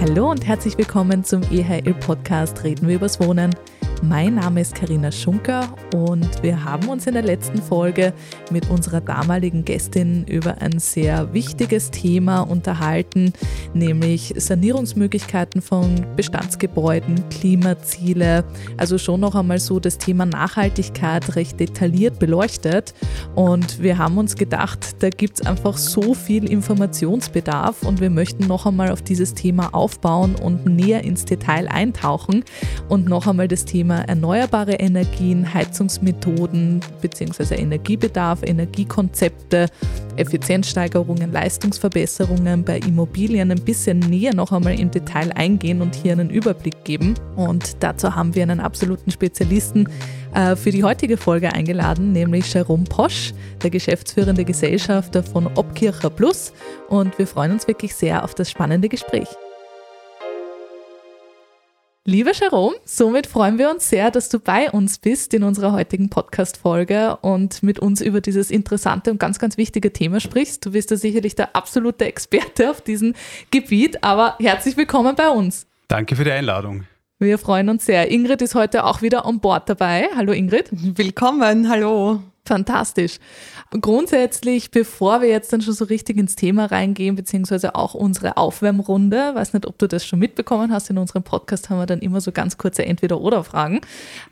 Hallo und herzlich willkommen zum EHL Podcast Reden wir übers Wohnen. Mein Name ist Karina Schunker und wir haben uns in der letzten Folge mit unserer damaligen Gästin über ein sehr wichtiges Thema unterhalten, nämlich Sanierungsmöglichkeiten von Bestandsgebäuden, Klimaziele, also schon noch einmal so das Thema Nachhaltigkeit recht detailliert beleuchtet. Und wir haben uns gedacht, da gibt es einfach so viel Informationsbedarf und wir möchten noch einmal auf dieses Thema aufbauen und näher ins Detail eintauchen und noch einmal das Thema Thema erneuerbare Energien, Heizungsmethoden bzw. Energiebedarf, Energiekonzepte, Effizienzsteigerungen, Leistungsverbesserungen bei Immobilien ein bisschen näher noch einmal im Detail eingehen und hier einen Überblick geben. Und dazu haben wir einen absoluten Spezialisten äh, für die heutige Folge eingeladen, nämlich Jerome Posch, der geschäftsführende Gesellschafter von Obkircher Plus. Und wir freuen uns wirklich sehr auf das spannende Gespräch. Lieber Jerome, somit freuen wir uns sehr, dass du bei uns bist in unserer heutigen Podcast-Folge und mit uns über dieses interessante und ganz, ganz wichtige Thema sprichst. Du bist ja sicherlich der absolute Experte auf diesem Gebiet, aber herzlich willkommen bei uns. Danke für die Einladung. Wir freuen uns sehr. Ingrid ist heute auch wieder an Bord dabei. Hallo Ingrid. Willkommen, hallo. Fantastisch. Grundsätzlich, bevor wir jetzt dann schon so richtig ins Thema reingehen, beziehungsweise auch unsere Aufwärmrunde, weiß nicht, ob du das schon mitbekommen hast, in unserem Podcast haben wir dann immer so ganz kurze Entweder-Oder-Fragen.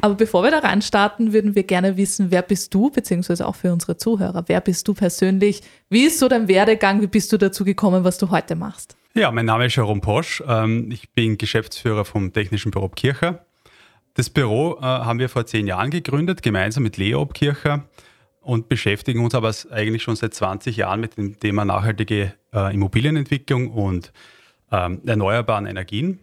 Aber bevor wir da reinstarten, würden wir gerne wissen, wer bist du, beziehungsweise auch für unsere Zuhörer, wer bist du persönlich? Wie ist so dein Werdegang? Wie bist du dazu gekommen, was du heute machst? Ja, mein Name ist Jerome Posch. Ähm, ich bin Geschäftsführer vom Technischen Büro Kircher. Das Büro äh, haben wir vor zehn Jahren gegründet, gemeinsam mit Leo Obkircher und beschäftigen uns aber eigentlich schon seit 20 Jahren mit dem Thema nachhaltige äh, Immobilienentwicklung und ähm, erneuerbaren Energien.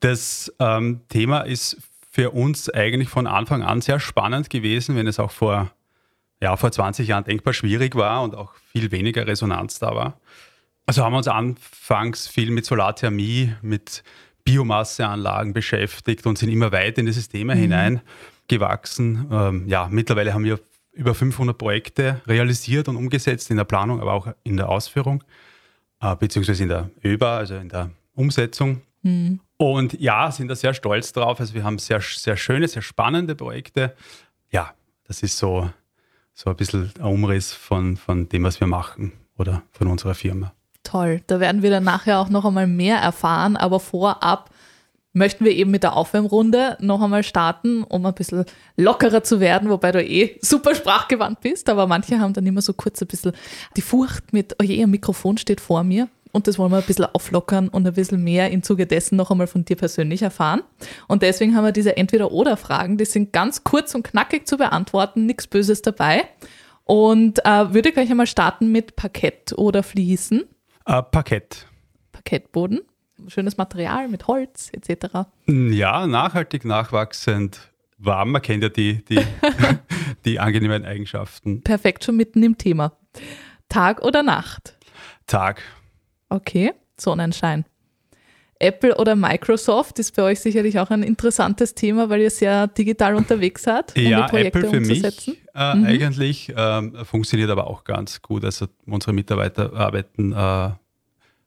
Das ähm, Thema ist für uns eigentlich von Anfang an sehr spannend gewesen, wenn es auch vor, ja, vor 20 Jahren denkbar schwierig war und auch viel weniger Resonanz da war. Also haben wir uns anfangs viel mit Solarthermie, mit Biomasseanlagen beschäftigt und sind immer weiter in dieses Thema mhm. hineingewachsen. Ähm, ja, mittlerweile haben wir über 500 Projekte realisiert und umgesetzt in der Planung, aber auch in der Ausführung, äh, beziehungsweise in der ÖBA, also in der Umsetzung. Mhm. Und ja, sind da sehr stolz drauf. Also wir haben sehr, sehr schöne, sehr spannende Projekte. Ja, das ist so, so ein bisschen ein Umriss von, von dem, was wir machen oder von unserer Firma. Toll, da werden wir dann nachher auch noch einmal mehr erfahren, aber vorab möchten wir eben mit der Aufwärmrunde noch einmal starten, um ein bisschen lockerer zu werden, wobei du eh super sprachgewandt bist, aber manche haben dann immer so kurz ein bisschen die Furcht mit, oh je, ein Mikrofon steht vor mir. Und das wollen wir ein bisschen auflockern und ein bisschen mehr im Zuge dessen noch einmal von dir persönlich erfahren. Und deswegen haben wir diese Entweder-Oder-Fragen, die sind ganz kurz und knackig zu beantworten, nichts Böses dabei. Und äh, würde gleich einmal starten mit Parkett oder Fliesen. Äh, Parkett. Parkettboden schönes Material mit Holz etc. Ja, nachhaltig, nachwachsend, warm. Man kennt ja die, die, die angenehmen Eigenschaften. Perfekt, schon mitten im Thema. Tag oder Nacht? Tag. Okay, Sonnenschein. Apple oder Microsoft ist bei euch sicherlich auch ein interessantes Thema, weil ihr sehr digital unterwegs seid. Um ja, Apple für mich äh, mhm. eigentlich äh, funktioniert aber auch ganz gut. Also unsere Mitarbeiter arbeiten äh,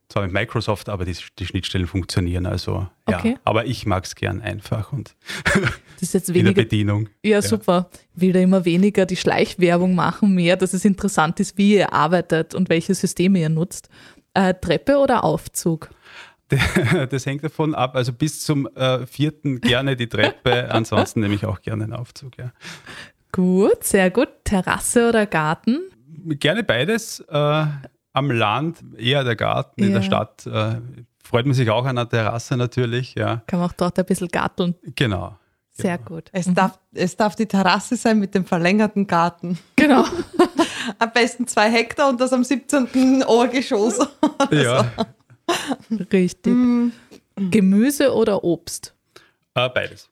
zwar mit Microsoft, aber die, die Schnittstellen funktionieren. Also ja, okay. aber ich mag es gern einfach und das ist jetzt weniger, in der Bedienung. Ja, ja, super. Ich will da immer weniger die Schleichwerbung machen, mehr, dass es interessant ist, wie ihr arbeitet und welche Systeme ihr nutzt. Äh, Treppe oder Aufzug? Das hängt davon ab. Also bis zum äh, vierten gerne die Treppe, ansonsten nehme ich auch gerne einen Aufzug, ja. Gut, sehr gut. Terrasse oder Garten? Gerne beides. Äh, am Land, eher der Garten, ja. in der Stadt äh, freut man sich auch an der Terrasse natürlich. Ja. Kann man auch dort ein bisschen garteln. Genau. Sehr genau. gut. Es, mhm. darf, es darf die Terrasse sein mit dem verlängerten Garten. Genau. am besten zwei Hektar und das am 17. Obergeschoss. ja. Richtig. Mhm. Gemüse oder Obst? Äh, beides.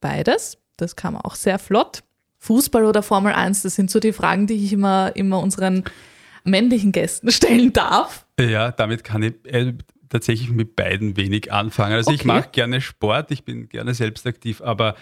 Beides. Das kam auch sehr flott. Fußball oder Formel 1, das sind so die Fragen, die ich immer, immer unseren männlichen Gästen stellen darf. Ja, damit kann ich äh, tatsächlich mit beiden wenig anfangen. Also okay. ich mache gerne Sport, ich bin gerne selbstaktiv, aber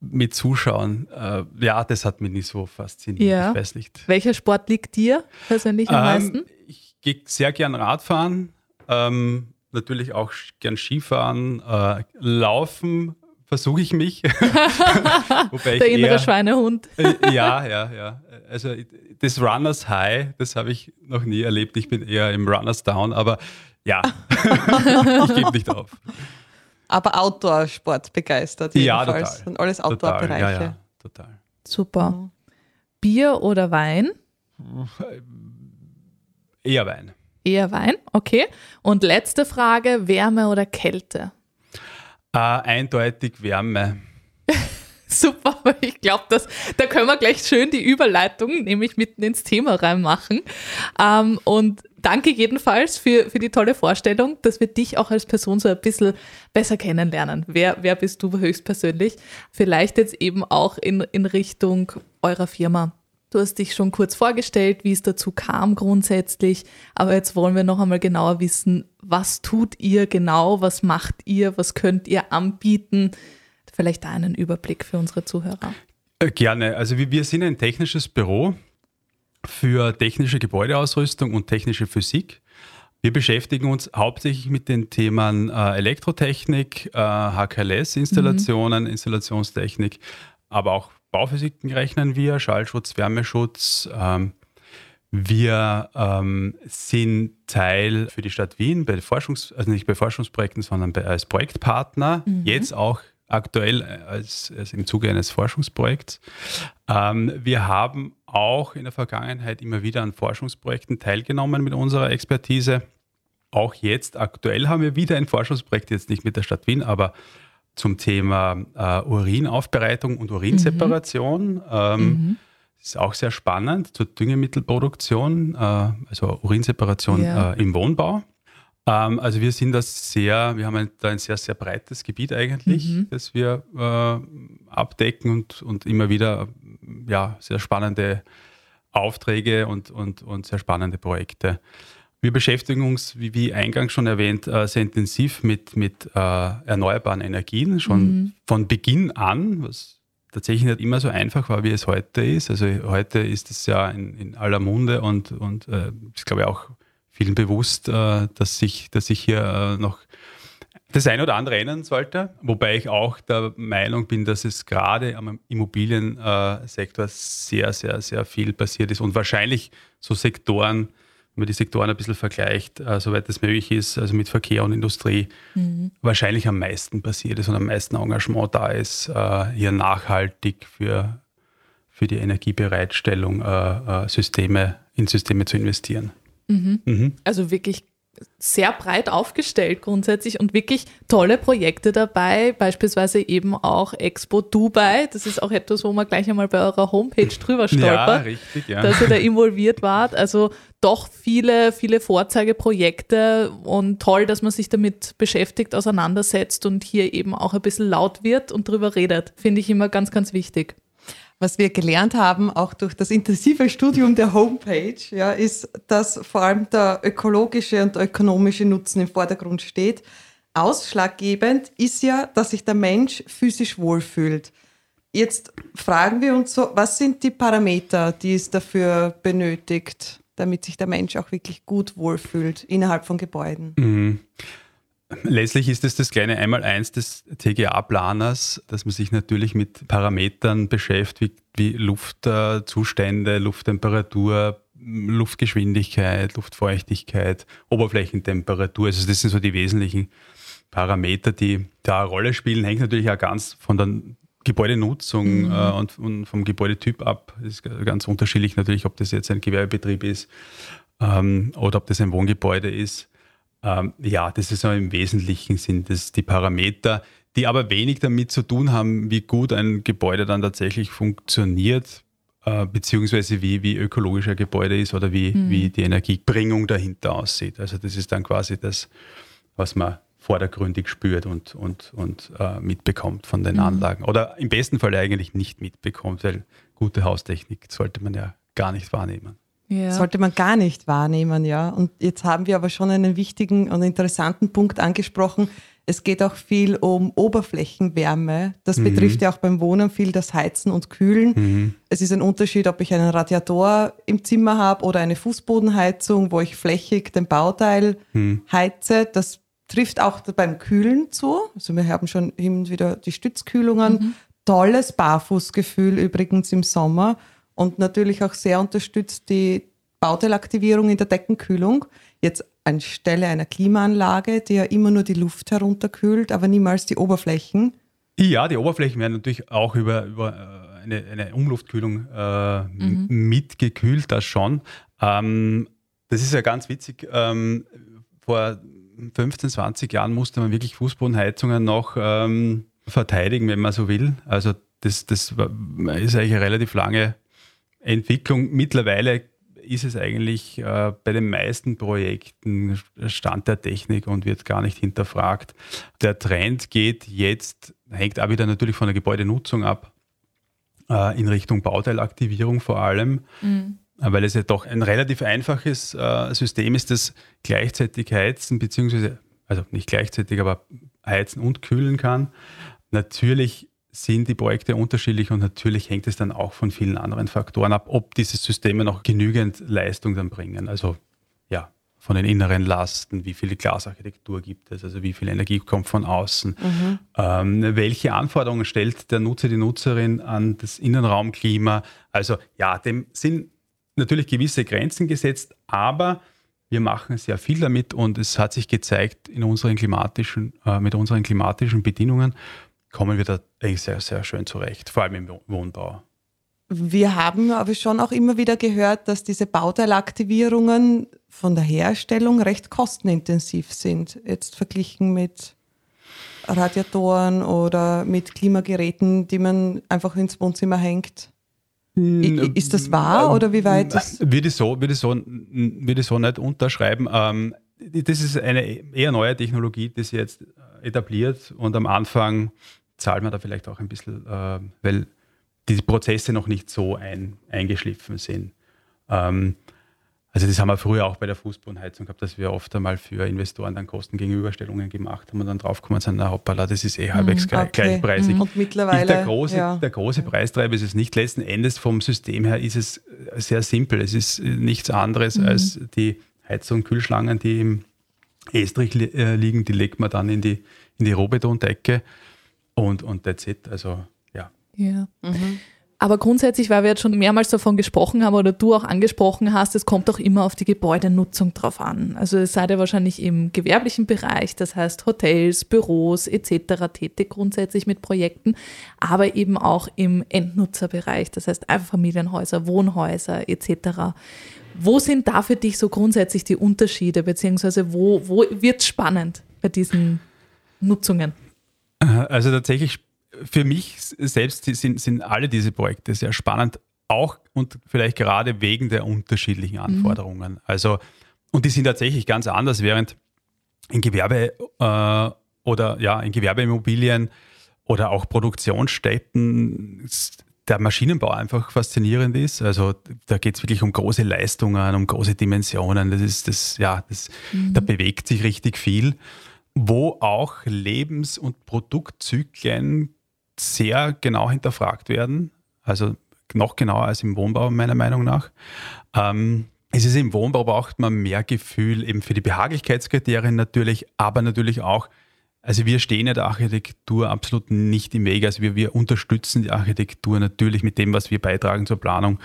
mit Zuschauen, äh, ja, das hat mich nicht so fasziniert. Ja. Ich weiß nicht. Welcher Sport liegt dir persönlich am ähm, meisten? Ich gehe sehr gern Radfahren. Ähm, natürlich auch gern Skifahren, äh, laufen versuche ich mich. Wobei Der innere eher, Schweinehund. Äh, ja, ja, ja. Also das Runners High, das habe ich noch nie erlebt. Ich bin eher im Runners Down, aber ja, ich gebe nicht auf. Aber Outdoor-Sport begeistert jedenfalls. Ja, total. Und alles Outdoor-Bereiche. Ja, ja, total. Super. Mhm. Bier oder Wein? Eher Wein. Eher Wein, okay. Und letzte Frage, Wärme oder Kälte? Äh, eindeutig Wärme. Super, aber ich glaube, da können wir gleich schön die Überleitung nämlich mitten ins Thema reinmachen. Ähm, und danke jedenfalls für, für die tolle Vorstellung, dass wir dich auch als Person so ein bisschen besser kennenlernen. Wer, wer bist du höchstpersönlich? Vielleicht jetzt eben auch in, in Richtung eurer Firma. Du hast dich schon kurz vorgestellt, wie es dazu kam grundsätzlich, aber jetzt wollen wir noch einmal genauer wissen, was tut ihr genau, was macht ihr, was könnt ihr anbieten? Vielleicht da einen Überblick für unsere Zuhörer. Äh, gerne. Also wir sind ein technisches Büro für technische Gebäudeausrüstung und technische Physik. Wir beschäftigen uns hauptsächlich mit den Themen äh, Elektrotechnik, äh, HKLS-Installationen, mhm. Installationstechnik, aber auch Bauphysiken rechnen wir, Schallschutz, Wärmeschutz. Ähm, wir ähm, sind Teil für die Stadt Wien bei Forschungs-, also nicht bei Forschungsprojekten, sondern bei, als Projektpartner, mhm. jetzt auch aktuell als, als, im Zuge eines Forschungsprojekts. Ähm, wir haben auch in der Vergangenheit immer wieder an Forschungsprojekten teilgenommen mit unserer Expertise. Auch jetzt, aktuell haben wir wieder ein Forschungsprojekt, jetzt nicht mit der Stadt Wien, aber zum Thema äh, Urinaufbereitung und Urinseparation. Mhm. Ähm, mhm. Ist auch sehr spannend zur Düngemittelproduktion, äh, also Urinseparation ja. äh, im Wohnbau. Ähm, also wir sind das sehr, wir haben ein, da ein sehr, sehr breites Gebiet eigentlich, mhm. das wir äh, abdecken und, und immer wieder ja, sehr spannende Aufträge und, und, und sehr spannende Projekte. Wir beschäftigen uns, wie, wie eingangs schon erwähnt, äh, sehr intensiv mit, mit äh, erneuerbaren Energien, schon mhm. von Beginn an, was tatsächlich nicht immer so einfach war, wie es heute ist. Also heute ist es ja in, in aller Munde und, und äh, ist, glaube ich, auch vielen bewusst, äh, dass, sich, dass sich hier äh, noch das eine oder andere ändern sollte. Wobei ich auch der Meinung bin, dass es gerade am Immobiliensektor sehr, sehr, sehr viel passiert ist und wahrscheinlich so Sektoren, wenn man die Sektoren ein bisschen vergleicht, äh, soweit es möglich ist, also mit Verkehr und Industrie, mhm. wahrscheinlich am meisten passiert ist und am meisten Engagement da ist, äh, hier nachhaltig für, für die Energiebereitstellung äh, äh Systeme, in Systeme zu investieren. Mhm. Mhm. Also wirklich sehr breit aufgestellt grundsätzlich und wirklich tolle Projekte dabei, beispielsweise eben auch Expo Dubai. Das ist auch etwas, wo man gleich einmal bei eurer Homepage drüber stolpert, ja, richtig, ja. dass ihr da involviert wart. Also doch viele, viele Vorzeigeprojekte und toll, dass man sich damit beschäftigt, auseinandersetzt und hier eben auch ein bisschen laut wird und drüber redet. Finde ich immer ganz, ganz wichtig was wir gelernt haben, auch durch das intensive Studium der Homepage, ja, ist, dass vor allem der ökologische und ökonomische Nutzen im Vordergrund steht. Ausschlaggebend ist ja, dass sich der Mensch physisch wohlfühlt. Jetzt fragen wir uns so, was sind die Parameter, die es dafür benötigt, damit sich der Mensch auch wirklich gut wohlfühlt innerhalb von Gebäuden? Mhm. Letztlich ist es das kleine Einmaleins des TGA-Planers, dass man sich natürlich mit Parametern beschäftigt, wie Luftzustände, Lufttemperatur, Luftgeschwindigkeit, Luftfeuchtigkeit, Oberflächentemperatur. Also das sind so die wesentlichen Parameter, die da eine Rolle spielen. Hängt natürlich auch ganz von der Gebäudenutzung mhm. äh, und, und, vom Gebäudetyp ab. Das ist ganz unterschiedlich natürlich, ob das jetzt ein Gewerbebetrieb ist ähm, oder ob das ein Wohngebäude ist. Ähm, ja, das ist im Wesentlichen sind das die Parameter, die aber wenig damit zu tun haben, wie gut ein Gebäude dann tatsächlich funktioniert, äh, beziehungsweise wie, wie ökologisch ein Gebäude ist oder wie, mhm. wie die Energiebringung dahinter aussieht. Also das ist dann quasi das, was man vordergründig spürt und, und, und äh, mitbekommt von den mhm. Anlagen. Oder im besten Fall eigentlich nicht mitbekommt, weil gute Haustechnik sollte man ja gar nicht wahrnehmen. Ja. Sollte man gar nicht wahrnehmen, ja. Und jetzt haben wir aber schon einen wichtigen und interessanten Punkt angesprochen. Es geht auch viel um Oberflächenwärme. Das mhm. betrifft ja auch beim Wohnen viel das Heizen und Kühlen. Mhm. Es ist ein Unterschied, ob ich einen Radiator im Zimmer habe oder eine Fußbodenheizung, wo ich flächig den Bauteil mhm. heize. Das trifft auch beim Kühlen zu. Also wir haben schon hin und wieder die Stützkühlungen. Mhm. Tolles Barfußgefühl übrigens im Sommer und natürlich auch sehr unterstützt die Bauteilaktivierung in der Deckenkühlung. Jetzt anstelle einer Klimaanlage, die ja immer nur die Luft herunterkühlt, aber niemals die Oberflächen. Ja, die Oberflächen werden natürlich auch über, über äh, eine, eine Umluftkühlung äh, mhm. mitgekühlt, das schon. Ähm, das ist ja ganz witzig. Ähm, vor 15, 20 Jahren musste man wirklich Fußbodenheizungen noch ähm, verteidigen, wenn man so will. Also das, das ist eigentlich eine relativ lange Entwicklung. Mittlerweile ist es eigentlich äh, bei den meisten Projekten Stand der Technik und wird gar nicht hinterfragt. Der Trend geht jetzt, hängt auch wieder natürlich von der Gebäudenutzung ab, äh, in Richtung Bauteilaktivierung vor allem. Mhm weil es ja doch ein relativ einfaches äh, System ist, das gleichzeitig heizen, beziehungsweise, also nicht gleichzeitig, aber heizen und kühlen kann. Natürlich sind die Projekte unterschiedlich und natürlich hängt es dann auch von vielen anderen Faktoren ab, ob diese Systeme noch genügend Leistung dann bringen. Also ja, von den inneren Lasten, wie viel Glasarchitektur gibt es, also wie viel Energie kommt von außen, mhm. ähm, welche Anforderungen stellt der Nutzer, die Nutzerin an das Innenraumklima. Also ja, dem sind natürlich gewisse Grenzen gesetzt, aber wir machen sehr viel damit und es hat sich gezeigt, in unseren klimatischen, äh, mit unseren klimatischen Bedingungen kommen wir da eigentlich sehr, sehr schön zurecht, vor allem im Wohnbau. Wir haben aber schon auch immer wieder gehört, dass diese Bauteilaktivierungen von der Herstellung recht kostenintensiv sind, jetzt verglichen mit Radiatoren oder mit Klimageräten, die man einfach ins Wohnzimmer hängt. Ist das wahr oder wie weit ist Würde ich so, würde so, würde so nicht unterschreiben. Ähm, das ist eine eher neue Technologie, die sich jetzt etabliert und am Anfang zahlt man da vielleicht auch ein bisschen, äh, weil die Prozesse noch nicht so ein, eingeschliffen sind. Also das haben wir früher auch bei der Fußbodenheizung gehabt, dass wir oft einmal für Investoren dann Kostengegenüberstellungen gemacht haben und dann draufgekommen sind, na hoppala, das ist eh halbwegs mm, okay. gleichpreisig. Und mittlerweile, der große, ja. der große Preistreiber ist es nicht. Letzten Endes vom System her ist es sehr simpel. Es ist nichts anderes mhm. als die Heizung und Kühlschlangen, die im Estrich äh, liegen, die legt man dann in die, in die Rohbetondecke und, und that's it. Also ja. Ja. Mhm. Aber grundsätzlich, weil wir jetzt schon mehrmals davon gesprochen haben oder du auch angesprochen hast, es kommt auch immer auf die Gebäudenutzung drauf an. Also es seid ihr wahrscheinlich im gewerblichen Bereich, das heißt Hotels, Büros etc. tätig grundsätzlich mit Projekten, aber eben auch im Endnutzerbereich, das heißt Einfamilienhäuser, Wohnhäuser etc. Wo sind da für dich so grundsätzlich die Unterschiede, beziehungsweise wo, wo wird es spannend bei diesen Nutzungen? Also tatsächlich für mich selbst sind, sind alle diese Projekte sehr spannend, auch und vielleicht gerade wegen der unterschiedlichen mhm. Anforderungen. Mhm. Also, und die sind tatsächlich ganz anders, während in Gewerbe äh, oder ja, in Gewerbeimmobilien oder auch Produktionsstätten der Maschinenbau einfach faszinierend ist. Also da geht es wirklich um große Leistungen, um große Dimensionen. Das ist das, ja, das, mhm. da bewegt sich richtig viel, wo auch Lebens- und Produktzyklen sehr genau hinterfragt werden, also noch genauer als im Wohnbau meiner Meinung nach. Ähm, es ist im Wohnbau braucht man mehr Gefühl eben für die Behaglichkeitskriterien natürlich, aber natürlich auch, also wir stehen ja der Architektur absolut nicht im Weg. Also wir, wir unterstützen die Architektur natürlich mit dem, was wir beitragen zur Planung.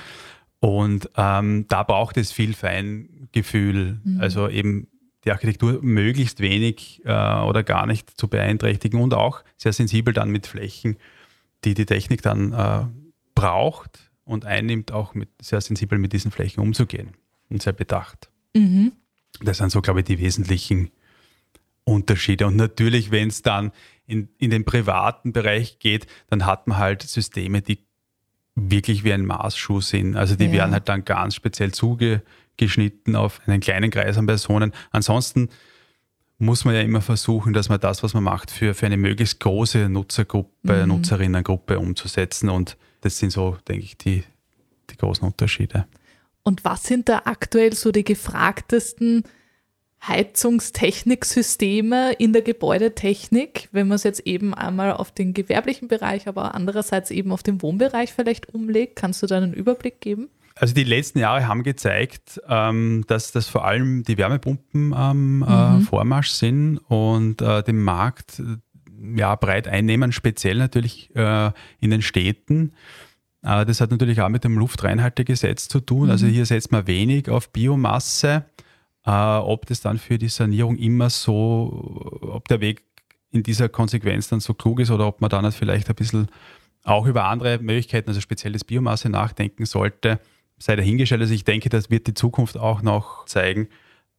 Und ähm, da braucht es viel Feingefühl. Mhm. Also eben die Architektur möglichst wenig äh, oder gar nicht zu beeinträchtigen und auch sehr sensibel dann mit Flächen, die die Technik dann äh, braucht und einnimmt, auch mit, sehr sensibel mit diesen Flächen umzugehen und sehr bedacht. Mhm. Das sind so, glaube ich, die wesentlichen Unterschiede. Und natürlich, wenn es dann in, in den privaten Bereich geht, dann hat man halt Systeme, die wirklich wie ein Maßschuh sind. Also die ja. werden halt dann ganz speziell zuge, geschnitten auf einen kleinen Kreis an Personen. Ansonsten muss man ja immer versuchen, dass man das, was man macht, für, für eine möglichst große Nutzergruppe, mhm. Nutzerinnengruppe umzusetzen. Und das sind so, denke ich, die, die großen Unterschiede. Und was sind da aktuell so die gefragtesten Heizungstechniksysteme in der Gebäudetechnik, wenn man es jetzt eben einmal auf den gewerblichen Bereich, aber andererseits eben auf den Wohnbereich vielleicht umlegt? Kannst du da einen Überblick geben? Also die letzten Jahre haben gezeigt, ähm, dass das vor allem die Wärmepumpen am ähm, mhm. Vormarsch sind und äh, den Markt ja, breit einnehmen, speziell natürlich äh, in den Städten. Äh, das hat natürlich auch mit dem Luftreinhaltegesetz zu tun. Also mhm. Also hier setzt man wenig auf Biomasse. Äh, ob das dann für die Sanierung immer so, ob der Weg in dieser Konsequenz dann so klug ist oder ob man dann halt vielleicht ein bisschen auch über andere Möglichkeiten, also spezielles Biomasse nachdenken sollte, sei dahingestellt. Also ich denke, das wird die Zukunft auch noch zeigen.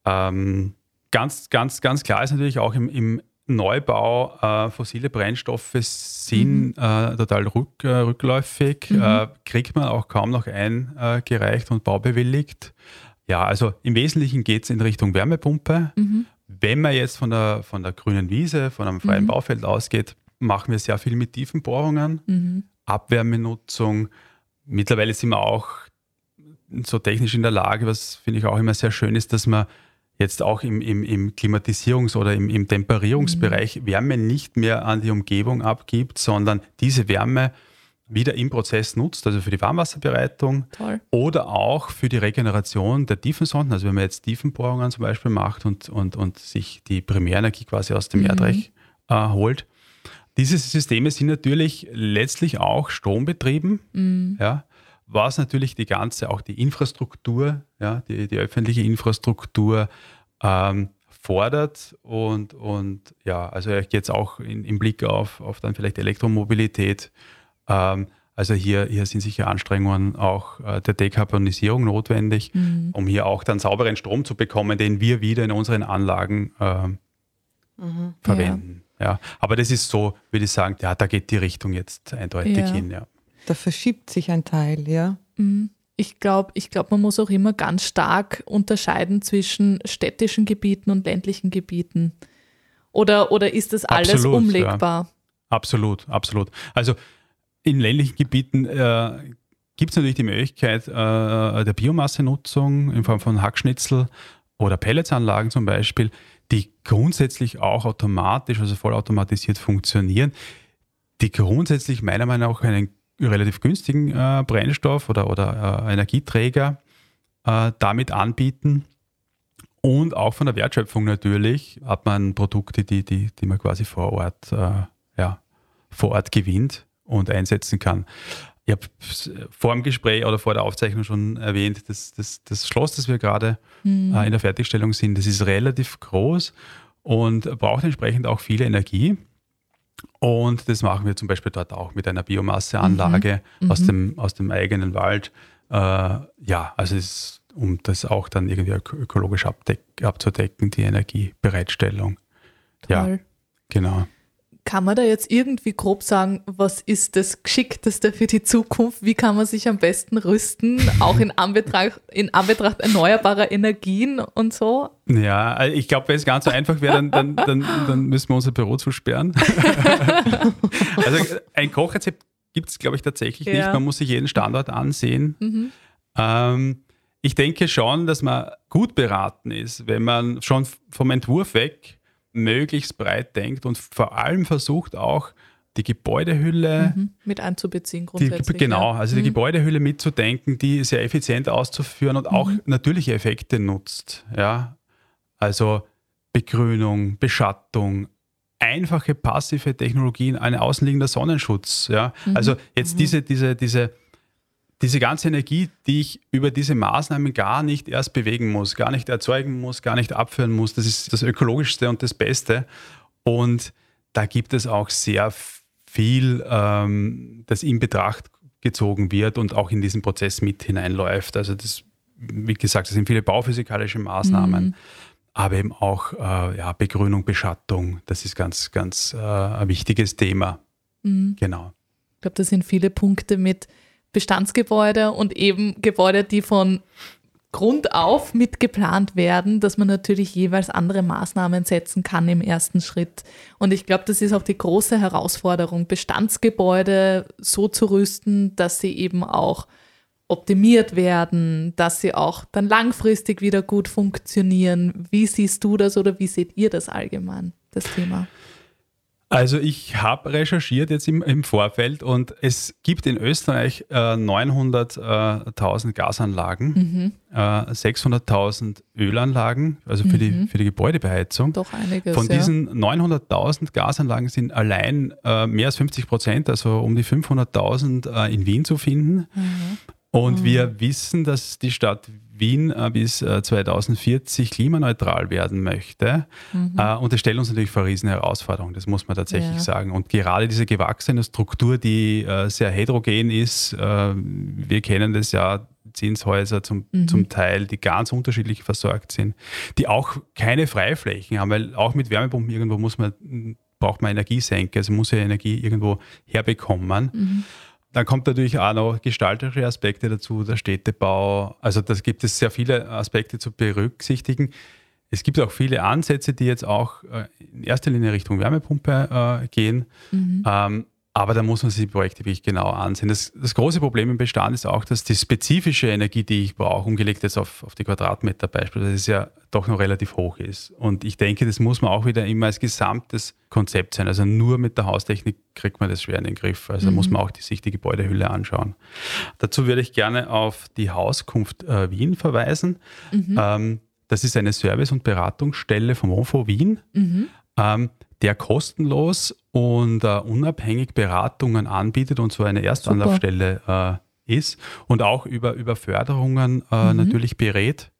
Ähm, ganz, ganz, ganz klar ist natürlich auch im, im Neubau, äh, fossile Brennstoffe sind mhm. äh, total rück, äh, rückläufig, mhm. Äh, kriegt man auch kaum noch eingereicht und baubewilligt. Ja, also im Wesentlichen geht es in Richtung Wärmepumpe. Mhm. Wenn man jetzt von der, von der grünen Wiese, von einem freien mhm. Baufeld ausgeht, machen wir sehr viel mit Tiefenbohrungen, mhm. Abwärmenutzung. Mittlerweile sind wir auch so technisch in der Lage, was finde ich auch immer sehr schön ist, dass man jetzt auch im, im, im Klimatisierungs- oder im, im Temperierungsbereich mhm. Wärme nicht mehr an die Umgebung abgibt, sondern diese Wärme wieder im Prozess nutzt, also für die Warmwasserbereitung Toll. oder auch für die Regeneration der Tiefensonden. Also wenn man jetzt Tiefenbohrungen zum Beispiel macht und, und, und sich die Primärenergie quasi aus dem mhm. Erdreich äh, holt. Diese Systeme sind natürlich letztlich auch strombetrieben. Mhm. Ja, was natürlich die ganze, auch die Infrastruktur, ja, die, die öffentliche Infrastruktur ähm, fordert und, und ja, also jetzt auch in, im Blick auf, auf dann vielleicht Elektromobilität. Ähm, also hier, hier sind sicher Anstrengungen auch äh, der Dekarbonisierung notwendig, mhm. um hier auch dann sauberen Strom zu bekommen, den wir wieder in unseren Anlagen äh, mhm. verwenden. Ja. ja. aber das ist so, würde ich sagen, ja, da geht die Richtung jetzt eindeutig ja. hin. Ja. Da verschiebt sich ein Teil, ja. Mhm. Ich glaube, ich glaub, man muss auch immer ganz stark unterscheiden zwischen städtischen Gebieten und ländlichen Gebieten. Oder, oder ist das alles absolut, umlegbar? Ja. Absolut, absolut. Also in ländlichen Gebieten äh, gibt es natürlich die Möglichkeit äh, der Biomassenutzung in Form von Hackschnitzel oder Pelletsanlagen zum Beispiel, die grundsätzlich auch automatisch, also vollautomatisiert funktionieren, die grundsätzlich meiner Meinung nach einen relativ günstigen äh, Brennstoff oder, oder äh, Energieträger äh, damit anbieten. Und auch von der Wertschöpfung natürlich hat man Produkte, die, die, die man quasi vor Ort, äh, ja, vor Ort gewinnt und einsetzen kann. Ich habe vor dem Gespräch oder vor der Aufzeichnung schon erwähnt, dass das, das Schloss, das wir gerade mhm. in der Fertigstellung sind, das ist relativ groß und braucht entsprechend auch viel Energie. Und das machen wir zum Beispiel dort auch mit einer Biomasseanlage mhm. aus, mhm. dem, aus dem eigenen Wald. Äh, ja, also ist, um das auch dann irgendwie ökologisch abzudecken, die Energiebereitstellung. Toll. Ja, genau. Kann man da jetzt irgendwie grob sagen, was ist das Geschickteste für die Zukunft? Wie kann man sich am besten rüsten, auch in Anbetracht, in Anbetracht erneuerbarer Energien und so? Ja, also ich glaube, wenn es ganz so einfach wäre, dann, dann, dann, dann, müssen wir unser Büro zusperren. also ein Kochrezept gibt es, glaube ich, tatsächlich ja. nicht. Man muss sich jeden Standort ansehen. Mhm. Ähm, ich denke schon, dass man gut beraten ist, wenn man schon vom Entwurf weg möglichst breit denkt und vor allem versucht auch die Gebäudehülle mhm, mit einzubeziehen grundsätzlich. Die, genau, also die mhm. Gebäudehülle mitzudenken, die sehr effizient auszuführen und auch mhm. natürliche Effekte nutzt. Ja, also Begrünung, Beschattung, einfache passive Technologien, ein außenliegender Sonnenschutz. Ja, mhm. also jetzt mhm. diese diese diese diese ganze Energie, die ich über diese Maßnahmen gar nicht erst bewegen muss, gar nicht erzeugen muss, gar nicht abführen muss, das ist das Ökologischste und das Beste. Und da gibt es auch sehr viel, ähm, das in Betracht gezogen wird und auch in diesen Prozess mit hineinläuft. Also das, wie gesagt, das sind viele bauphysikalische Maßnahmen, mhm. aber eben auch äh, ja, Begrünung, Beschattung, das ist ganz, ganz äh, ein wichtiges Thema. Mhm. Genau. Ich glaube, das sind viele Punkte mit Bestandsgebäude und eben Gebäude, die von Grund auf mitgeplant werden, dass man natürlich jeweils andere Maßnahmen setzen kann im ersten Schritt. Und ich glaube, das ist auch die große Herausforderung, Bestandsgebäude so zu rüsten, dass sie eben auch optimiert werden, dass sie auch dann langfristig wieder gut funktionieren. Wie siehst du das oder wie seht ihr das allgemein, das Thema? Also ich habe recherchiert jetzt im, im, Vorfeld und es gibt in Österreich äh, 900.000 äh, Gasanlagen, mhm. äh, 600.000 Ölanlagen, also für, mhm. die, für die Gebäudebeheizung. Doch einiges. Von diesen ja. 900.000 Gasanlagen sind allein äh, mehr als 50 Prozent, also um die 500.000 äh, in Wien zu finden. Mhm. Und mhm. wir wissen, dass die Stadt Wien äh, bis 2040 äh, klimaneutral werden möchte. Mhm. Äh, und das stellt uns natürlich vor riesen Herausforderungen, das muss man tatsächlich ja. sagen. Und gerade diese gewachsene Struktur, die sehr heterogen ist, wir kennen das ja, Zinshäuser zum, mhm. zum Teil, die ganz unterschiedlich versorgt sind, die auch keine Freiflächen haben, weil auch mit Wärmepumpen irgendwo muss man, braucht man Energiesenke, also muss ja Energie irgendwo herbekommen. Mhm. Dann kommt natürlich auch noch gestalterische Aspekte dazu, der Städtebau. Also da gibt es sehr viele Aspekte zu berücksichtigen. Es gibt auch viele Ansätze, die jetzt auch äh, in erster Linie Richtung Wärmepumpe äh, gehen. Mhm. Ähm, aber da muss man sich die Projekte wirklich genau ansehen. Das, das, große Problem im Bestand ist auch, dass die spezifische Energie, die ich brauche, umgelegt jetzt auf, auf die Quadratmeter beispielsweise, ist ja doch noch relativ hoch ist. Und ich denke, das muss man auch wieder immer als gesamtes Konzept sein. Also nur mit der Haustechnik kriegt man das schwer in den Griff. Also mhm. muss man auch die, sich die Gebäudehülle anschauen. Dazu würde ich gerne auf die Hauskunft äh, Wien verweisen. Mhm. Ähm, das ist eine Service- und Beratungsstelle vom OFO Wien. Mhm. Ähm, der kostenlos und uh, unabhängig Beratungen anbietet und so eine Erstanlaufstelle uh, ist und auch über, über Förderungen uh, mhm. natürlich berät.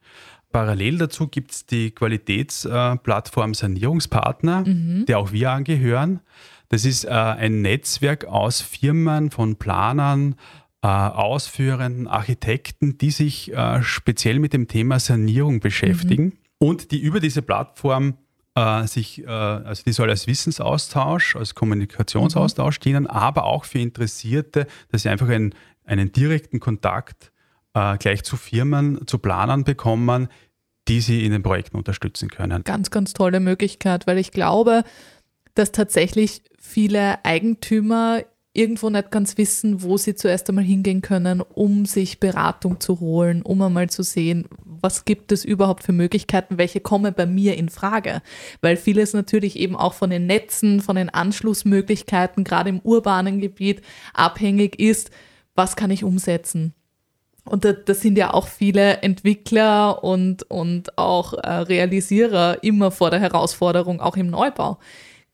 Parallel dazu gibt es die Qualitätsplattform Sanierungspartner, mhm. der auch wir angehören. Das ist ein Netzwerk aus Firmen, von Planern, Ausführenden, Architekten, die sich speziell mit dem Thema Sanierung beschäftigen mhm. und die über diese Plattform äh, sich, äh, also die soll als Wissensaustausch, als Kommunikationsaustausch mhm. dienen, aber auch für Interessierte, dass sie einfach einen, einen direkten Kontakt äh, gleich zu Firmen, zu Planern bekommen, die sie in den Projekten unterstützen können. Ganz, ganz tolle Möglichkeit, weil ich glaube, dass tatsächlich viele Eigentümer irgendwo nicht ganz wissen, wo sie zuerst einmal hingehen können, um sich Beratung zu holen, um einmal zu sehen, was gibt es überhaupt für Möglichkeiten, welche kommen bei mir in Frage. Weil vieles natürlich eben auch von den Netzen, von den Anschlussmöglichkeiten, gerade im urbanen Gebiet, abhängig ist, was kann ich umsetzen. Und da, da sind ja auch viele Entwickler und, und auch äh, Realisierer immer vor der Herausforderung, auch im Neubau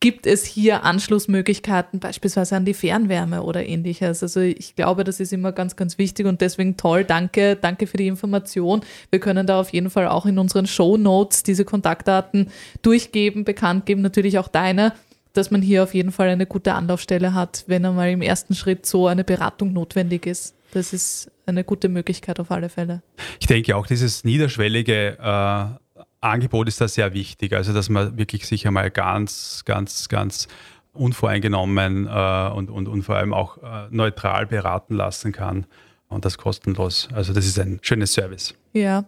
gibt es hier Anschlussmöglichkeiten, beispielsweise an die Fernwärme oder ähnliches. Also ich glaube, das ist immer ganz, ganz wichtig und deswegen toll. Danke, danke für die Information. Wir können da auf jeden Fall auch in unseren Show Notes diese Kontaktdaten durchgeben, bekannt geben, natürlich auch deine dass man hier auf jeden Fall eine gute Anlaufstelle hat, wenn einmal im ersten Schritt so eine Beratung notwendig ist. Das ist eine gute Möglichkeit auf alle Fälle. Ich denke auch, dieses niederschwellige äh, Angebot ist da sehr wichtig. Also, dass man wirklich sich einmal ganz, ganz, ganz unvoreingenommen äh, und, und, und vor allem auch äh, neutral beraten lassen kann und das kostenlos. Also, das ist ein schönes Service. Ja.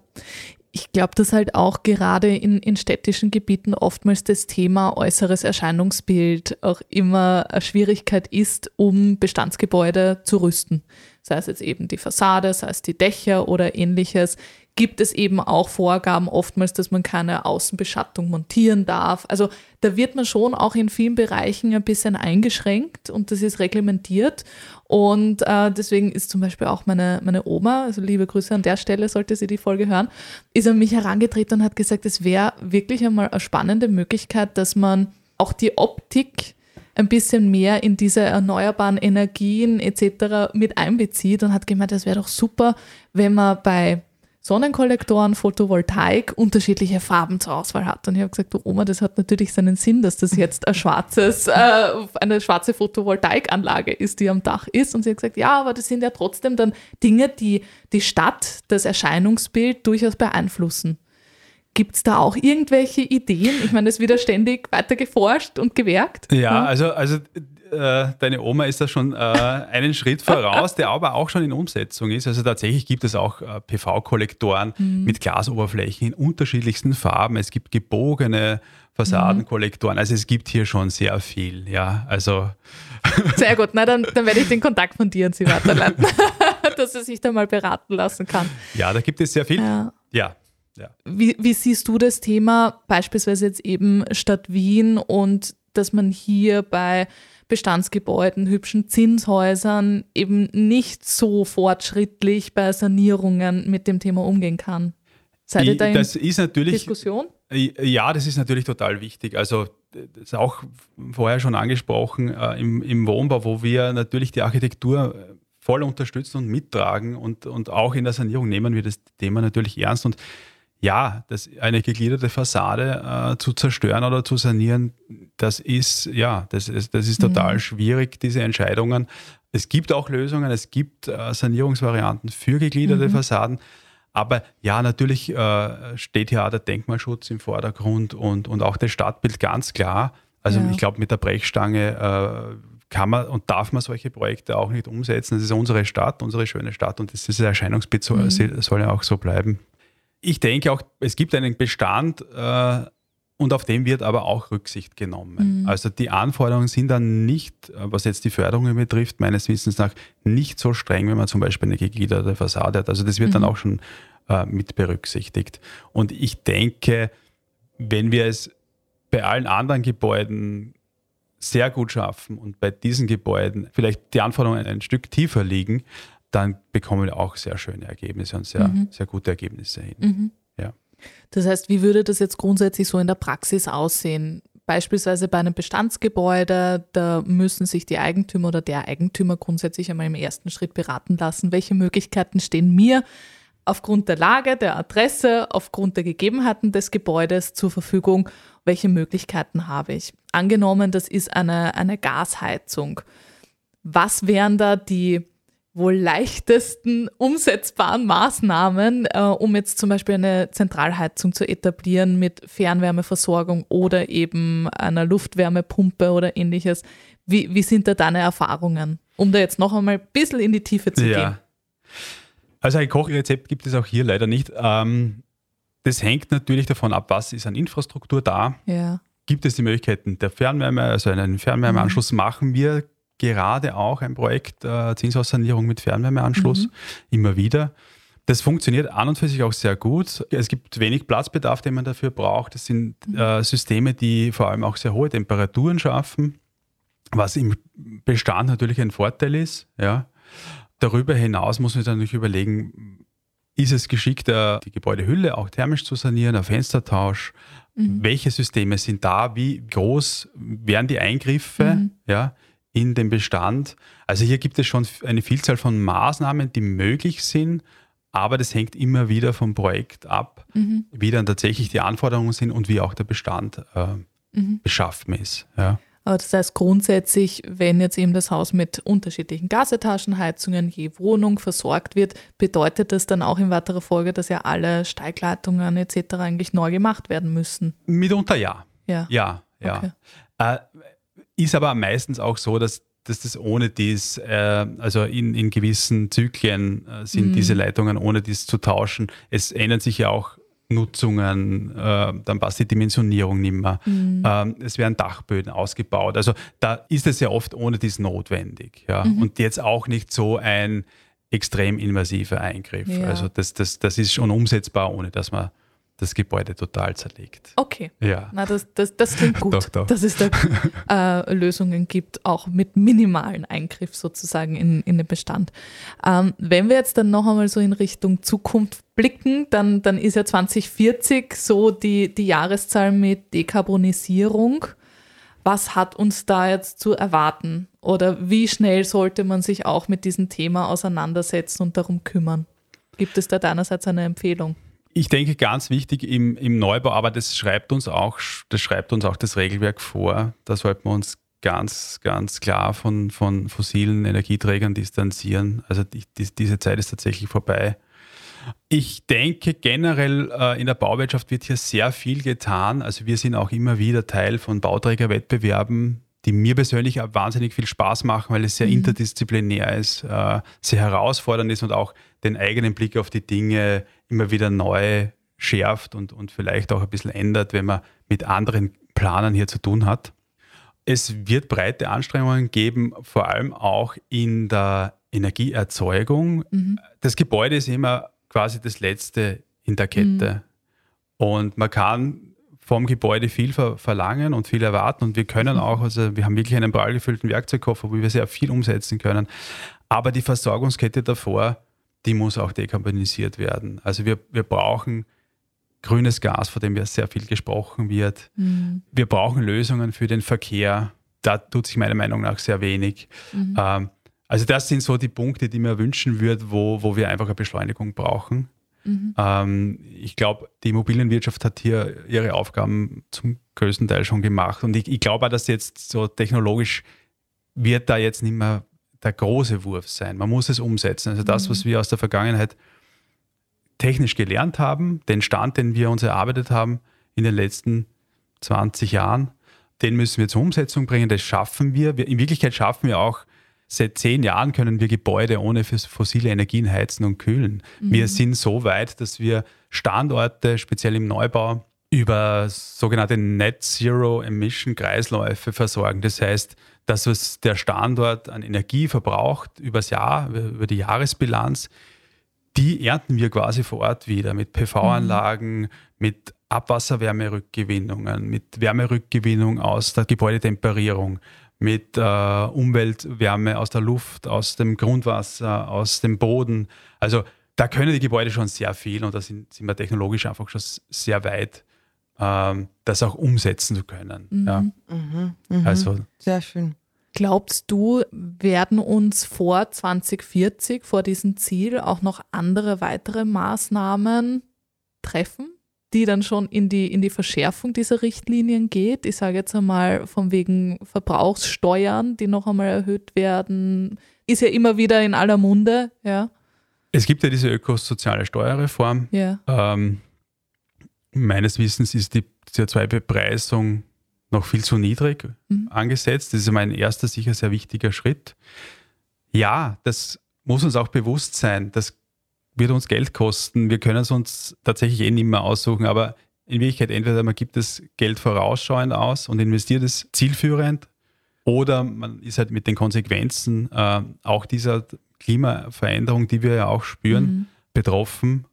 Ich glaube, dass halt auch gerade in, in städtischen Gebieten oftmals das Thema äußeres Erscheinungsbild auch immer eine Schwierigkeit ist, um Bestandsgebäude zu rüsten. Sei es jetzt eben die Fassade, sei es die Dächer oder ähnliches gibt es eben auch Vorgaben oftmals, dass man keine Außenbeschattung montieren darf. Also da wird man schon auch in vielen Bereichen ein bisschen eingeschränkt und das ist reglementiert. Und äh, deswegen ist zum Beispiel auch meine, meine Oma, also liebe Grüße an der Stelle, sollte sie die Folge hören, ist an mich herangetreten und hat gesagt, es wäre wirklich einmal eine spannende Möglichkeit, dass man auch die Optik ein bisschen mehr in diese erneuerbaren Energien etc. mit einbezieht und hat gemeint, es wäre doch super, wenn man bei Sonnenkollektoren, Photovoltaik unterschiedliche Farben zur Auswahl hat. Und ich habe gesagt, du Oma, das hat natürlich seinen Sinn, dass das jetzt ein schwarzes, äh, eine schwarze Photovoltaikanlage ist, die am Dach ist. Und sie hat gesagt, ja, aber das sind ja trotzdem dann Dinge, die die Stadt, das Erscheinungsbild durchaus beeinflussen. Gibt es da auch irgendwelche Ideen? Ich meine, es wird ja ständig weiter geforscht und gewerkt. Ja, also, also äh, deine Oma ist da schon äh, einen Schritt voraus, der aber auch schon in Umsetzung ist. Also tatsächlich gibt es auch äh, PV-Kollektoren mhm. mit Glasoberflächen in unterschiedlichsten Farben. Es gibt gebogene Fassadenkollektoren. Also es gibt hier schon sehr viel. Ja, also sehr gut. Na dann, dann werde ich den Kontakt von dir an Sie weiterleiten, dass er sich da mal beraten lassen kann. Ja, da gibt es sehr viel. Ja. ja. Ja. Wie, wie, siehst du das Thema beispielsweise jetzt eben Stadt Wien und dass man hier bei Bestandsgebäuden, hübschen Zinshäusern eben nicht so fortschrittlich bei Sanierungen mit dem Thema umgehen kann. Seid ihr da in das ist natürlich, Diskussion? Ja, das ist natürlich total wichtig. Also das ist auch vorher schon angesprochen, äh, im, im Wohnbau, wo wir natürlich die Architektur äh, voll unterstützen und mittragen und, und auch in der Sanierung nehmen wir das Thema natürlich ernst. Und ja, das, eine gegliederte Fassade äh, zu zerstören oder zu sanieren, das ist, ja, das ist, das ist total mhm. schwierig, diese Entscheidungen. Es gibt auch Lösungen, es gibt äh, Sanierungsvarianten für gegliederte mhm. Fassaden. Aber ja, natürlich äh, steht hier auch der Denkmalschutz im Vordergrund und, und auch das Stadtbild ganz klar. Also ja. ich glaube, mit der Brechstange äh, kann man und darf man solche Projekte auch nicht umsetzen. Das ist unsere Stadt, unsere schöne Stadt und das, Erscheinungsbild soll, mhm. soll ja auch so bleiben. Ich denke auch, es gibt einen Bestand äh, und auf den wird aber auch Rücksicht genommen. Mhm. Also die Anforderungen sind dann nicht, was jetzt die Förderungen betrifft, meines Wissens nach nicht so streng, wenn man zum Beispiel eine gegliederte Fassade hat. Also das wird mhm. dann auch schon äh, mit berücksichtigt. Und ich denke, wenn wir es bei allen anderen Gebäuden sehr gut schaffen und bei diesen Gebäuden vielleicht die Anforderungen ein Stück tiefer liegen, dann bekommen wir auch sehr schöne Ergebnisse und sehr, mhm. sehr gute Ergebnisse hin. Das heißt, wie würde das jetzt grundsätzlich so in der Praxis aussehen? Beispielsweise bei einem Bestandsgebäude, da müssen sich die Eigentümer oder der Eigentümer grundsätzlich einmal im ersten Schritt beraten lassen, welche Möglichkeiten stehen mir aufgrund der Lage, der Adresse, aufgrund der Gegebenheiten des Gebäudes zur Verfügung, welche Möglichkeiten habe ich. Angenommen, das ist eine, eine Gasheizung. Was wären da die wohl leichtesten umsetzbaren Maßnahmen, äh, um jetzt zum Beispiel eine Zentralheizung zu etablieren mit Fernwärmeversorgung oder eben einer Luftwärmepumpe oder ähnliches. Wie, wie sind da deine Erfahrungen, um da jetzt noch einmal ein bisschen in die Tiefe zu ja. gehen? Also ein Kochrezept gibt es auch hier leider nicht. Ähm, das hängt natürlich davon ab, was ist an Infrastruktur da. Ja. Gibt es die Möglichkeiten der Fernwärme, also einen Fernwärmeanschluss mhm. machen wir gerade auch ein Projekt äh, Zinshaussanierung mit Fernwärmeanschluss, mhm. immer wieder. Das funktioniert an und für sich auch sehr gut. Es gibt wenig Platzbedarf, den man dafür braucht. Das sind mhm. äh, Systeme, die vor allem auch sehr hohe Temperaturen schaffen, was im Bestand natürlich ein Vorteil ist. Ja. Darüber hinaus muss man sich natürlich überlegen, ist es geschickter, die Gebäudehülle auch thermisch zu sanieren, ein Fenstertausch? Mhm. Welche Systeme sind da? Wie groß wären die Eingriffe? Mhm. Ja, in den Bestand. Also hier gibt es schon eine Vielzahl von Maßnahmen, die möglich sind, aber das hängt immer wieder vom Projekt ab, mhm. wie dann tatsächlich die Anforderungen sind und wie auch der Bestand äh, mhm. beschaffen ist. Ja. Aber das heißt grundsätzlich, wenn jetzt eben das Haus mit unterschiedlichen Gasetagenheizungen je Wohnung versorgt wird, bedeutet das dann auch in weiterer Folge, dass ja alle Steigleitungen etc. eigentlich neu gemacht werden müssen? Mitunter ja. Ja, ja. ja. Okay. Äh, ist aber meistens auch so, dass, dass das ohne dies, äh, also in, in gewissen Zyklen äh, sind mhm. diese Leitungen ohne dies zu tauschen. Es ändern sich ja auch Nutzungen, äh, dann passt die Dimensionierung nicht mehr. Mhm. Ähm, es werden Dachböden ausgebaut. Also da ist es ja oft ohne dies notwendig. Ja? Mhm. Und jetzt auch nicht so ein extrem invasiver Eingriff. Ja. Also das, das, das ist schon umsetzbar, ohne dass man das Gebäude total zerlegt. Okay. Ja. Na, das, das, das klingt gut, doch, doch. dass es da äh, Lösungen gibt, auch mit minimalen Eingriff sozusagen in, in den Bestand. Ähm, wenn wir jetzt dann noch einmal so in Richtung Zukunft blicken, dann, dann ist ja 2040 so die, die Jahreszahl mit Dekarbonisierung. Was hat uns da jetzt zu erwarten? Oder wie schnell sollte man sich auch mit diesem Thema auseinandersetzen und darum kümmern? Gibt es da deinerseits eine Empfehlung? Ich denke, ganz wichtig im, im Neubau, aber das schreibt uns auch, das schreibt uns auch das Regelwerk vor. Da sollten wir uns ganz, ganz klar von, von fossilen Energieträgern distanzieren. Also die, die, diese Zeit ist tatsächlich vorbei. Ich denke generell äh, in der Bauwirtschaft wird hier sehr viel getan. Also wir sind auch immer wieder Teil von Bauträgerwettbewerben, die mir persönlich wahnsinnig viel Spaß machen, weil es sehr mhm. interdisziplinär ist, äh, sehr herausfordernd ist und auch den eigenen Blick auf die Dinge immer wieder neu schärft und, und vielleicht auch ein bisschen ändert, wenn man mit anderen Planern hier zu tun hat. Es wird breite Anstrengungen geben, vor allem auch in der Energieerzeugung. Mhm. Das Gebäude ist immer quasi das Letzte in der Kette. Mhm. Und man kann vom Gebäude viel ver verlangen und viel erwarten und wir können mhm. auch, also wir haben wirklich einen prall gefüllten Werkzeugkoffer, wo wir sehr viel umsetzen können. Aber die Versorgungskette davor, die muss auch dekarbonisiert werden. Also wir, wir brauchen grünes Gas, von dem ja sehr viel gesprochen wird. Mhm. Wir brauchen Lösungen für den Verkehr. Da tut sich meiner Meinung nach sehr wenig. Mhm. Ähm, also das sind so die Punkte, die mir wünschen würde, wo, wo wir einfach eine Beschleunigung brauchen. Mhm. Ähm, ich glaube, die Immobilienwirtschaft hat hier ihre Aufgaben zum größten Teil schon gemacht. Und ich, ich glaube auch, dass jetzt so technologisch wird da jetzt nicht mehr der große Wurf sein. Man muss es umsetzen. Also das, mhm. was wir aus der Vergangenheit technisch gelernt haben, den Stand, den wir uns erarbeitet haben in den letzten 20 Jahren, den müssen wir zur Umsetzung bringen. Das schaffen wir. In Wirklichkeit schaffen wir auch Seit zehn Jahren können wir Gebäude ohne fossile Energien heizen und kühlen. Mhm. Wir sind so weit, dass wir Standorte, speziell im Neubau, über sogenannte Net Zero Emission Kreisläufe versorgen. Das heißt, dass was der Standort an Energie verbraucht übers Jahr, über die Jahresbilanz, die ernten wir quasi vor Ort wieder mit PV-Anlagen, mhm. mit Abwasserwärmerückgewinnungen, mit Wärmerückgewinnung aus der Gebäudetemperierung mit äh, Umweltwärme aus der Luft, aus dem Grundwasser, aus dem Boden. Also da können die Gebäude schon sehr viel und da sind, sind wir technologisch einfach schon sehr weit, ähm, das auch umsetzen zu können. Mhm. Ja. Mhm, mh. Also, sehr schön. Glaubst du, werden uns vor 2040, vor diesem Ziel, auch noch andere weitere Maßnahmen treffen? die dann schon in die, in die Verschärfung dieser Richtlinien geht. Ich sage jetzt einmal von wegen Verbrauchssteuern, die noch einmal erhöht werden, ist ja immer wieder in aller Munde, ja. Es gibt ja diese ökosoziale Steuerreform. Ja. Ähm, meines Wissens ist die CO2-Bepreisung noch viel zu niedrig mhm. angesetzt. Das ist mein erster sicher sehr wichtiger Schritt. Ja, das muss uns auch bewusst sein. Das wird uns Geld kosten. Wir können es uns tatsächlich eh nicht mehr aussuchen, aber in Wirklichkeit entweder man gibt das Geld vorausschauend aus und investiert es zielführend oder man ist halt mit den Konsequenzen äh, auch dieser Klimaveränderung, die wir ja auch spüren, mhm. betroffen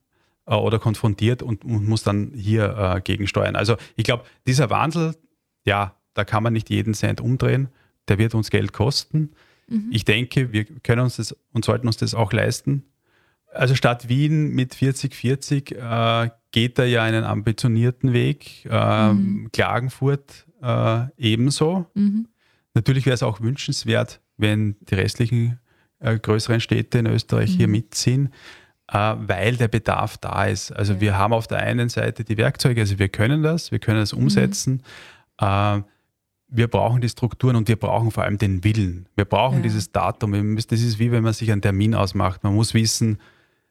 äh, oder konfrontiert und, und, muss dann hier äh, gegensteuern. Also ich glaube, dieser Wandel, ja, da kann man nicht jeden Cent umdrehen, der wird uns Geld kosten. Mhm. Ich denke, wir können uns das und sollten uns das auch leisten, also Stadt Wien mit 4040 äh, geht da ja einen ambitionierten Weg. Äh, mhm. Klagenfurt äh, ebenso. Mhm. Natürlich wäre es auch wünschenswert, wenn die restlichen äh, größeren Städte in Österreich mhm. hier mitziehen, äh, weil der Bedarf da ist. Also ja. wir haben auf der einen Seite die Werkzeuge, also wir können das, wir können das mhm. umsetzen. Äh, wir brauchen die Strukturen und wir brauchen vor allem den Willen. Wir brauchen ja. dieses Datum. Das ist wie wenn man sich einen Termin ausmacht. Man muss wissen,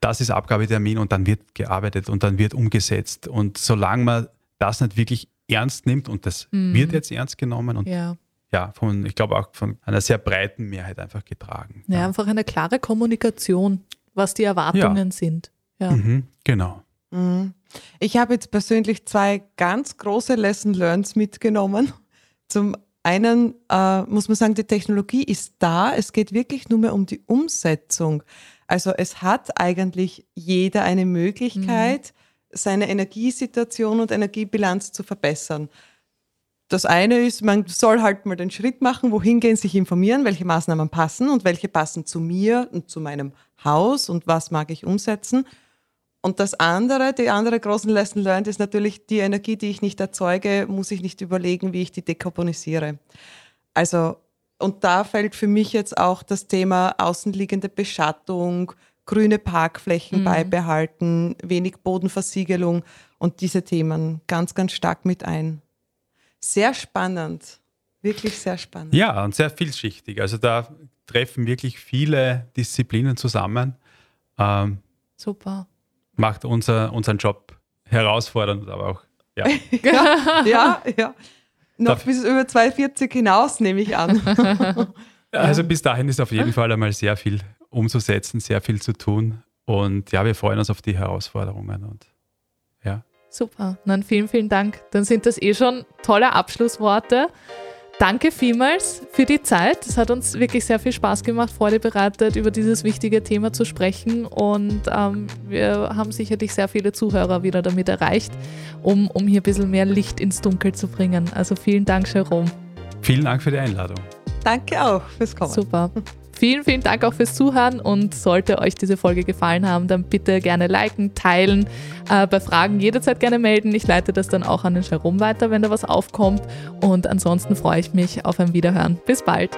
das ist Abgabetermin und dann wird gearbeitet und dann wird umgesetzt. Und solange man das nicht wirklich ernst nimmt und das mhm. wird jetzt ernst genommen und ja. ja, von, ich glaube auch von einer sehr breiten Mehrheit einfach getragen. Ja, ja. einfach eine klare Kommunikation, was die Erwartungen ja. sind. Ja. Mhm, genau. Mhm. Ich habe jetzt persönlich zwei ganz große Lesson Learns mitgenommen. Zum einen äh, muss man sagen, die Technologie ist da. Es geht wirklich nur mehr um die Umsetzung. Also es hat eigentlich jeder eine Möglichkeit, mhm. seine Energiesituation und Energiebilanz zu verbessern. Das eine ist, man soll halt mal den Schritt machen, wohin gehen, sich informieren, welche Maßnahmen passen und welche passen zu mir und zu meinem Haus und was mag ich umsetzen. Und das andere, die andere großen Lesson learned ist natürlich, die Energie, die ich nicht erzeuge, muss ich nicht überlegen, wie ich die dekarbonisiere. Also und da fällt für mich jetzt auch das Thema außenliegende Beschattung, grüne Parkflächen mhm. beibehalten, wenig Bodenversiegelung und diese Themen ganz, ganz stark mit ein. Sehr spannend, wirklich sehr spannend. Ja, und sehr vielschichtig. Also da treffen wirklich viele Disziplinen zusammen. Ähm, Super. Macht unser, unseren Job herausfordernd, aber auch ja. ja, ja, ja. Noch Darf bis über 240 hinaus, nehme ich an. also bis dahin ist auf jeden Fall einmal sehr viel umzusetzen, sehr viel zu tun. Und ja, wir freuen uns auf die Herausforderungen. Und ja. Super. Dann vielen, vielen Dank. Dann sind das eh schon tolle Abschlussworte. Danke vielmals für die Zeit. Es hat uns wirklich sehr viel Spaß gemacht, vorbereitet, über dieses wichtige Thema zu sprechen. Und ähm, wir haben sicherlich sehr viele Zuhörer wieder damit erreicht, um, um hier ein bisschen mehr Licht ins Dunkel zu bringen. Also vielen Dank, Jerome. Vielen Dank für die Einladung. Danke auch fürs Kommen. Super. Vielen, vielen Dank auch fürs Zuhören und sollte euch diese Folge gefallen haben, dann bitte gerne liken, teilen, äh, bei Fragen jederzeit gerne melden. Ich leite das dann auch an den Jerome weiter, wenn da was aufkommt und ansonsten freue ich mich auf ein Wiederhören. Bis bald.